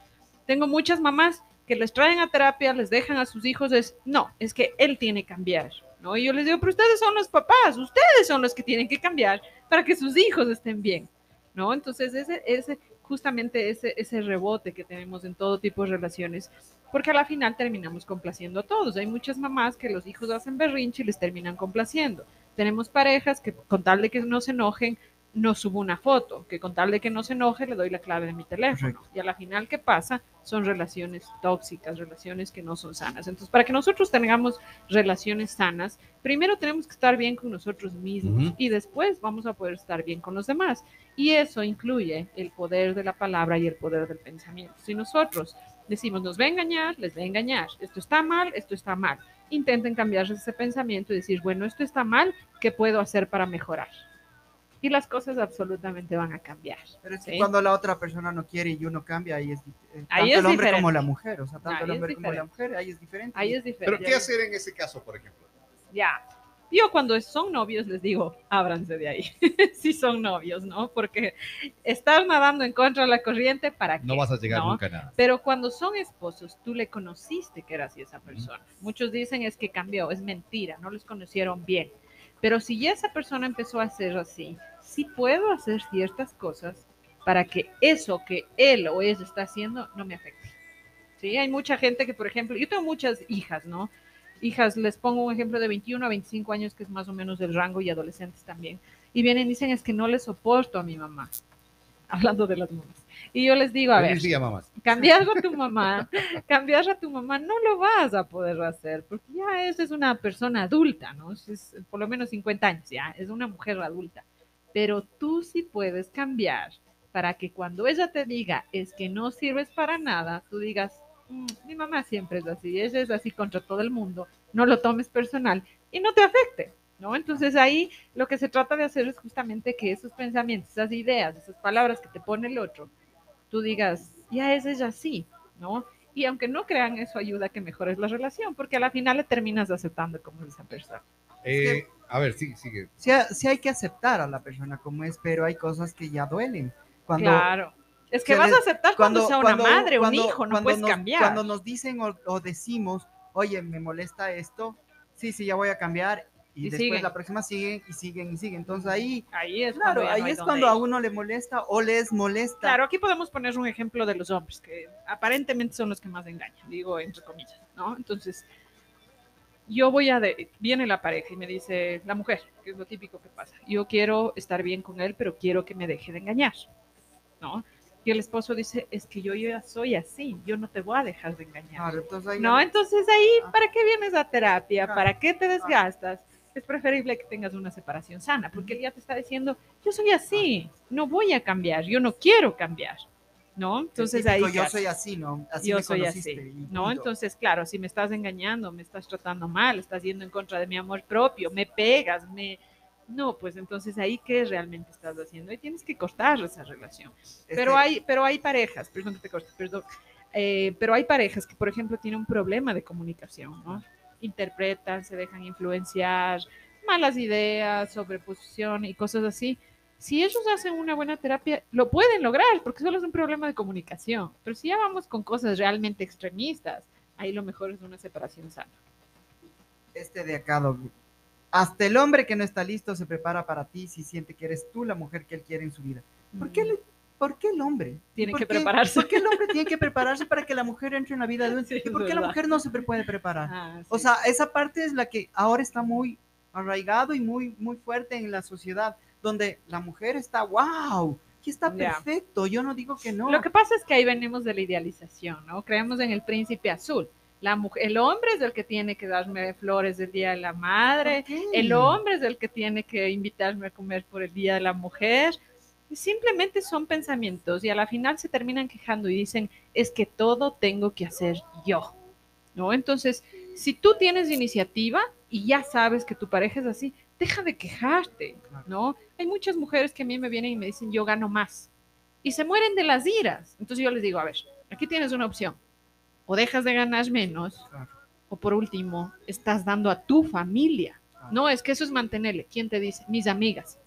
Tengo muchas mamás que les traen a terapia, les dejan a sus hijos, es, no, es que él tiene que cambiar, ¿no? Y yo les digo, pero ustedes son los papás, ustedes son los que tienen que cambiar para que sus hijos estén bien, ¿no? Entonces ese, ese justamente ese, ese rebote que tenemos en todo tipo de relaciones porque a la final terminamos complaciendo a todos. Hay muchas mamás que los hijos hacen berrinche y les terminan complaciendo. Tenemos parejas que con tal de que no se enojen, no subo una foto, que con tal de que no se enoje le doy la clave de mi teléfono. Y a la final, ¿qué pasa? Son relaciones tóxicas, relaciones que no son sanas. Entonces, para que nosotros tengamos relaciones sanas, primero tenemos que estar bien con nosotros mismos y después vamos a poder estar bien con los demás. Y eso incluye el poder de la palabra y el poder del pensamiento. Si nosotros decimos, nos va a engañar, les va a engañar, esto está mal, esto está mal. Intenten cambiar ese pensamiento y decir, bueno, esto está mal, ¿qué puedo hacer para mejorar? Y las cosas absolutamente van a cambiar. Pero es cuando la otra persona no quiere y uno cambia, ahí es, eh, tanto el hombre como la mujer, o sea, tanto el hombre como la mujer, ahí es diferente. Ahí es diferente. Pero ¿qué hacer en ese caso, por ejemplo? Ya, yo cuando son novios les digo, ábranse de ahí, (laughs) si son novios, ¿no? Porque estar nadando en contra de la corriente, ¿para qué? No vas a llegar nunca a nada. Pero cuando son esposos, tú le conociste que era así esa persona. Muchos dicen es que cambió, es mentira, no les conocieron bien. Pero si ya esa persona empezó a ser así, sí puedo hacer ciertas cosas para que eso que él o ella está haciendo no me afecte. Sí, hay mucha gente que, por ejemplo, yo tengo muchas hijas, ¿no? hijas, les pongo un ejemplo de 21 a 25 años, que es más o menos el rango, y adolescentes también, y vienen y dicen, es que no le soporto a mi mamá, (laughs) hablando de las mamás. Y yo les digo, a ver, cambiar a tu (laughs) mamá, cambiar a tu mamá, no lo vas a poder hacer, porque ya esa es una persona adulta, ¿no? Es por lo menos 50 años, ya, es una mujer adulta. Pero tú sí puedes cambiar para que cuando ella te diga, es que no sirves para nada, tú digas, mm, mi mamá siempre es así, ella es así contra todo el mundo, no lo tomes personal y no te afecte, ¿no? Entonces ahí lo que se trata de hacer es justamente que esos pensamientos, esas ideas, esas palabras que te pone el otro, tú digas, ya es ella así, ¿no? Y aunque no crean, eso ayuda a que mejores la relación, porque a la final le terminas aceptando como esa persona. Eh, a ver, sí, sigue. Sí, hay que aceptar a la persona como es, pero hay cosas que ya duelen. Cuando, claro. Es que vas a aceptar cuando, sea una madre, un hijo, no puedes cambiar. Cuando nos dicen o, decimos, oye, me molesta esto, sí, sí, ya voy a cambiar, y, después la próxima siguen y siguen y siguen. Entonces ahí, ahí es claro, cuando, ahí es cuando a uno le molesta o les molesta. Claro, aquí podemos poner un ejemplo de los hombres, que aparentemente son los que más engañan, digo entre comillas, ¿no? Entonces, yo voy a, de, viene la pareja y me dice, la mujer, que es lo típico que pasa, yo quiero estar bien con él, pero quiero que me deje de engañar, ¿no? Y el esposo dice, es que yo, ya soy así, yo no te voy a dejar de engañar. entonces no, entonces ahí, ah. ¿para qué vienes a terapia? ¿Para qué te desgastas? Es preferible que tengas una separación sana, porque él ya te está diciendo, yo soy así, no voy a cambiar, yo no quiero cambiar. ¿No? Entonces ahí... Yo soy así, ¿no? Así yo soy así, ¿no? Entonces, claro, si me estás engañando, me estás tratando mal, estás yendo en contra de mi amor propio, me pegas, me... No, pues entonces ahí qué realmente estás haciendo. Ahí tienes que cortar esa relación. Pero hay, pero hay parejas, perdón que te corte, perdón, eh, pero hay parejas que, por ejemplo, tienen un problema de comunicación, ¿no? Interpretan, se dejan influenciar, malas ideas, sobreposición y cosas así si ellos hacen una buena terapia, lo pueden lograr, porque solo es un problema de comunicación. Pero si ya vamos con cosas realmente extremistas, ahí lo mejor es una separación sana. Este de acá, hasta el hombre que no está listo se prepara para ti si siente que eres tú la mujer que él quiere en su vida. ¿Por qué, el hombre? Tiene que prepararse. ¿Por qué el hombre tiene que prepararse para que la mujer entre en la vida de un... (laughs) ¿Y por qué la mujer no se puede preparar? Ah, o sea, esa parte es la que ahora está muy arraigado y muy, muy fuerte en la sociedad donde la mujer está, wow, que está perfecto, yo no digo que no. Lo que pasa es que ahí venimos de la idealización, ¿no? Creemos en el príncipe azul. La mujer, el hombre es el que tiene que darme flores el día de la madre, el hombre es el que tiene que invitarme a comer por el día de la mujer. Simplemente son pensamientos y a la final se terminan quejando y dicen, es que todo tengo que hacer yo, ¿no? Entonces, si tú tienes iniciativa y ya sabes que tu pareja es así, deja de quejarte, ¿no? Hay muchas mujeres que a mí me vienen y me dicen, yo gano más. Y se mueren de las iras. Entonces yo les digo, a ver, aquí tienes una opción. O dejas de ganar menos, o por último, estás dando a tu familia. No, es que eso es mantenerle. ¿Quién te dice? Mis amigas.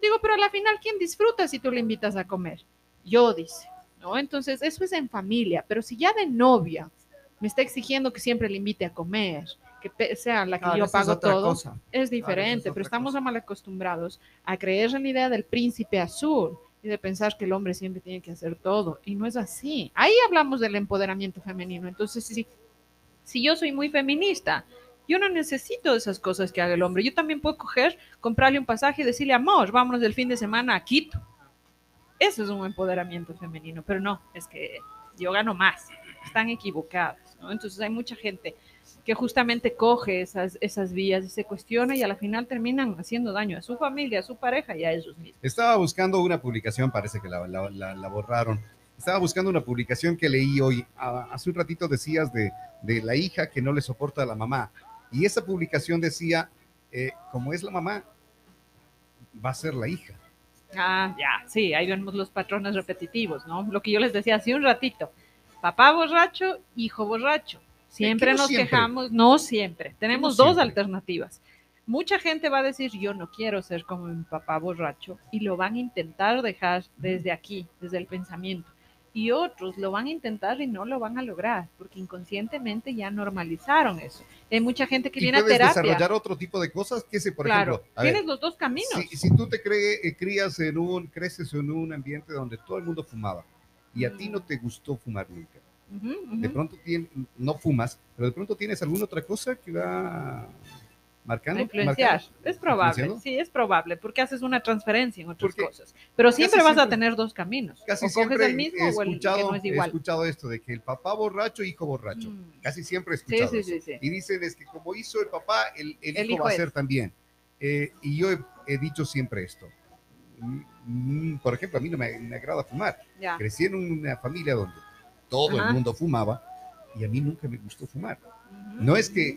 Digo, pero a la final, ¿quién disfruta si tú le invitas a comer? Yo, dice. ¿No? Entonces, eso es en familia. Pero si ya de novia me está exigiendo que siempre le invite a comer, que sea la que yo pago todo, es diferente, pero estamos mal acostumbrados a creer en la idea del príncipe azul y de pensar que el hombre siempre tiene que hacer todo, y no es así. Ahí hablamos del empoderamiento femenino, entonces si, si yo soy muy feminista, yo no necesito esas cosas que haga el hombre, yo también puedo coger, comprarle un pasaje y decirle, amor, vámonos del fin de semana a Quito. Eso es un empoderamiento femenino, pero no, es que yo gano más, están equivocadas, ¿no? Entonces hay mucha gente que justamente coge esas, esas vías y se cuestiona y a la final terminan haciendo daño a su familia, a su pareja y a ellos mismos. Estaba buscando una publicación, parece que la, la, borraron. Estaba buscando una publicación que leí hoy. hace un ratito decías de, de, la hija que no le soporta a la mamá. Y esa publicación decía, eh, como es la mamá, va a ser la hija. Ah, ya, sí, ahí vemos los patrones repetitivos, ¿no? Lo que yo les decía hace un ratito. Papá borracho, hijo borracho Siempre nos quejamos, no siempre. Tenemos dos alternativas. Mucha gente va a decir, yo no quiero ser como mi papá borracho, y lo van a intentar dejar desde aquí, desde el pensamiento. Y otros lo van a intentar y no lo van a lograr, porque inconscientemente ya normalizaron eso. Hay mucha gente que viene a terapia. desarrollar otro tipo de cosas, que se, por claro, tienes los dos caminos. Si, tú te eh, crías en un, creces en un ambiente donde todo el mundo fumaba, y a ti no te gustó fumar nunca, de pronto no fumas, pero de pronto tienes alguna otra cosa que va marcando. influenciar. Es probable, sí, es probable, porque haces una transferencia en otras cosas. Pero siempre vas a tener dos caminos. Casi siempre el mismo o el que no es igual. He escuchado esto de que el papá borracho, hijo borracho. Mm. Casi siempre he escuchado Y dicen es que como hizo el papá, el, hijo, va a ser también. Eh, y yo he, dicho siempre esto. Mm, mm, por ejemplo, a mí no me, agrada fumar. Crecí en una familia donde todo el mundo fumaba, y a mí nunca me gustó fumar. No es que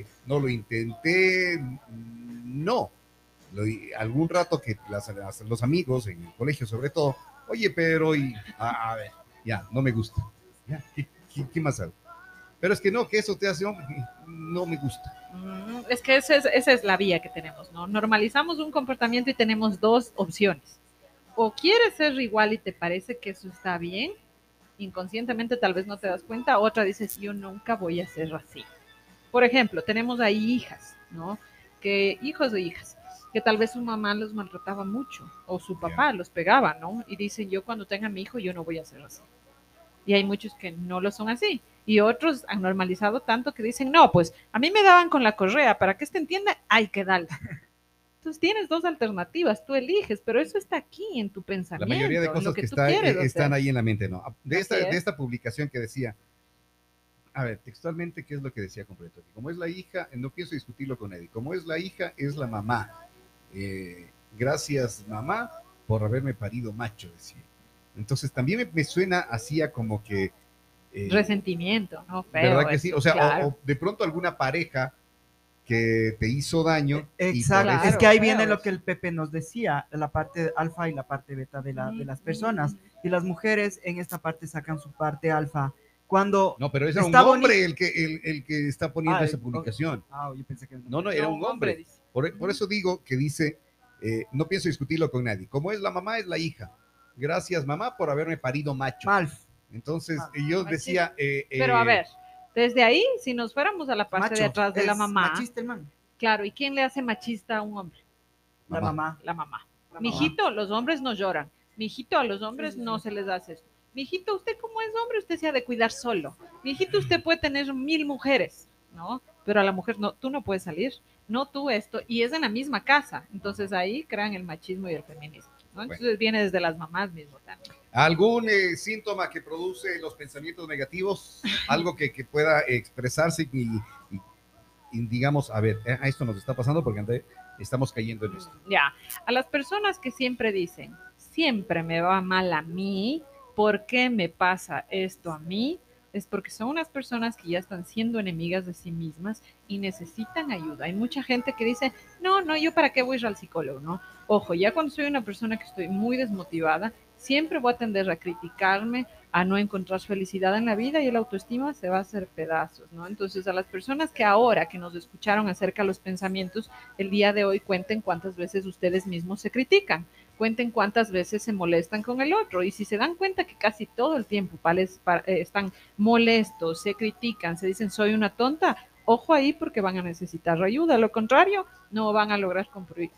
eh, no lo intenté, no. algún rato que los amigos, en el colegio sobre todo, oye, pero, y, a, ver, ya, no me gusta. Ya, ¿qué, más hago? Pero es que no, que eso te hace no me gusta. Es que esa es, esa es la vía que tenemos, ¿no? Normalizamos un comportamiento y tenemos dos opciones. O quieres ser igual y te parece que eso está bien, inconscientemente tal vez no te das cuenta, otra dices, yo nunca voy a ser así. Por ejemplo, tenemos ahí hijas, ¿no? Que hijos o hijas, que tal vez su mamá los maltrataba mucho o su papá los pegaba, ¿no? Y dicen, yo cuando tenga mi hijo, yo no voy a ser así. Y hay muchos que no lo son así. Y otros han normalizado tanto que dicen, no, pues a mí me daban con la correa, para que este entienda, hay que darle. Entonces tienes dos alternativas, tú eliges, pero eso está aquí en tu pensamiento. La mayoría de cosas que, eh, están ahí en la mente, ¿no? De esta, de esta publicación que decía, a ver, textualmente, ¿qué es lo que decía completo? Como es la hija, no pienso discutirlo con Eddie, como es la hija, es la mamá. Eh, gracias, mamá, por haberme parido macho, decía. Entonces también me, suena así como que... Eh, Resentimiento, ¿no? ¿Verdad que sí? O sea, o de pronto alguna pareja que te hizo daño. Exacto, es que ahí viene lo que el Pepe nos decía, la parte alfa y la parte beta de, la, de las personas. Y las mujeres en esta parte sacan su parte alfa. Cuando no, pero es un hombre el que, el, el, que está poniendo ah, esa publicación. Ah, yo pensé que no, no, era un hombre. Por, por, eso digo que dice, eh, no pienso discutirlo con nadie. Como es la mamá, es la hija. Gracias, mamá, por haberme parido macho. Alf. Entonces, yo decía... Eh, pero a eh, ver, desde ahí, si nos fuéramos a la parte de atrás de la mamá. Machista el man. Claro, ¿y quién le hace machista a un hombre? La mamá. La mamá. Mijito, los hombres no lloran. Mijito, a los hombres no se les hace esto. Mijito, usted como es hombre, usted se ha de cuidar solo. Mijito, usted puede tener mil mujeres, ¿no? Pero a la mujer no, tú no puedes salir, no tú esto, y es en la misma casa. Entonces ahí crean el machismo y el feminismo. Entonces viene desde las mamás mismo también. ¿Algún eh, síntoma que produce los pensamientos negativos? (laughs) Algo que, pueda expresarse y, digamos, a ver, eh, a esto nos está pasando porque estamos cayendo en esto. Ya, a las personas que siempre dicen, siempre me va mal a mí, ¿por qué me pasa esto a mí? es porque son unas personas que ya están siendo enemigas de sí mismas y necesitan ayuda. Hay mucha gente que dice, no, no, yo para qué voy a ir al psicólogo, ¿no? Ojo, ya cuando soy una persona que estoy muy desmotivada, siempre voy a tender a criticarme, a no encontrar felicidad en la vida y el autoestima se va a hacer pedazos, ¿no? Entonces, a las personas que ahora que nos escucharon acerca de los pensamientos, el día de hoy cuenten cuántas veces ustedes mismos se critican cuenten cuántas veces se molestan con el otro y si se dan cuenta que casi todo el tiempo eh, están molestos, se critican, se dicen soy una tonta, ojo ahí porque van a necesitar ayuda. Lo contrario, no van a lograr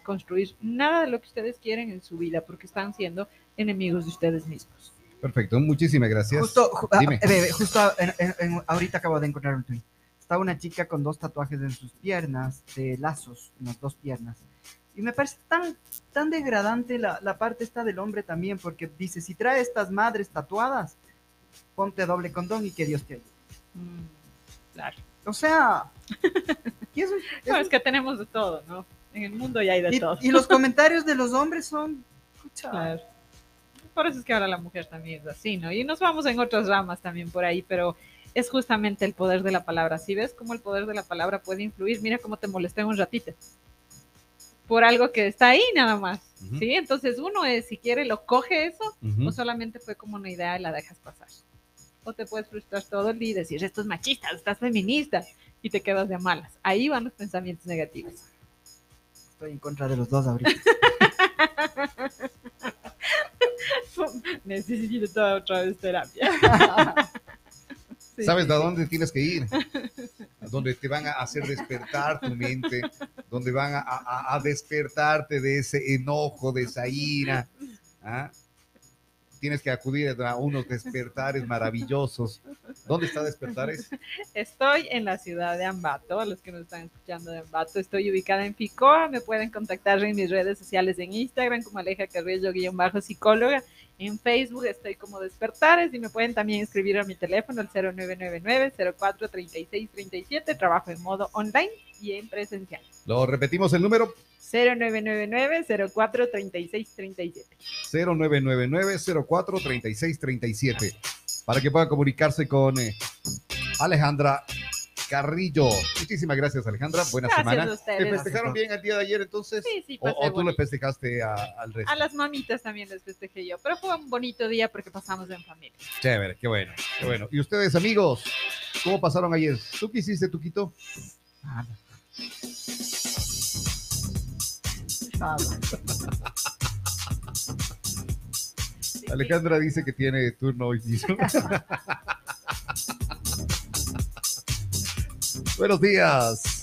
construir, nada de lo que ustedes quieren en su vida porque están siendo enemigos de ustedes mismos. Perfecto, muchísimas gracias. Justo, justo ahorita acabo de encontrar un tweet. Está una chica con dos tatuajes en sus piernas, de lazos en las dos piernas. Y me parece tan, tan degradante la, la parte esta del hombre también, porque dice, si trae estas madres tatuadas, ponte doble condón y que Dios te ayude. Mm, claro. O sea, (laughs) es que tenemos de todo, ¿no? En el mundo ya hay de todo. Y los comentarios de los hombres son... Claro. Por eso es que ahora la mujer también es así, ¿no? Y nos vamos en otras ramas también por ahí, pero es justamente el poder de la palabra. Si ves cómo el poder de la palabra puede influir, mira cómo te molesté un ratito por algo que está ahí nada más. ¿sí? Entonces uno es, si quiere, lo coge eso o solamente fue como una idea y la dejas pasar. O te puedes frustrar todo el día y decir, esto es machista, estás feminista y te quedas de malas. Ahí van los pensamientos negativos. Estoy en contra de los dos ahorita. (laughs) (laughs) Necesito toda otra vez terapia. (laughs) ¿Sabes de dónde tienes que ir? donde te van a hacer despertar tu mente, donde van a, despertarte de ese enojo, de esa ira. ¿ah? Tienes que acudir a unos despertares maravillosos. ¿Dónde está Despertares? (laughs) Estoy en la ciudad de Ambato, a los que nos están escuchando de Ambato. Estoy ubicada en Ficoa. Me pueden contactar en mis redes sociales en Instagram como Aleja Carrillo-psicóloga en Facebook estoy como Despertares y me pueden también escribir a mi teléfono al 0999-043637. Trabajo en modo online y en presencial. Lo repetimos el número. 0999-043637. 0999-043637. Para que puedan comunicarse con... Eh, Alejandra Carrillo. Muchísimas gracias, Alejandra. Buena semana. ¿Te festejaron bien el día de ayer entonces? Sí, sí. O, tú le festejaste al resto? A las mamitas también les festejé yo, pero fue un bonito día porque pasamos en familia. Chévere, qué bueno, qué bueno. ¿Y ustedes, amigos, cómo pasaron ayer? ¿Tú qué hiciste, Tuquito? Nada. Nada. (laughs) Alejandra dice que tiene turno hoy mismo. (laughs) Buenos días.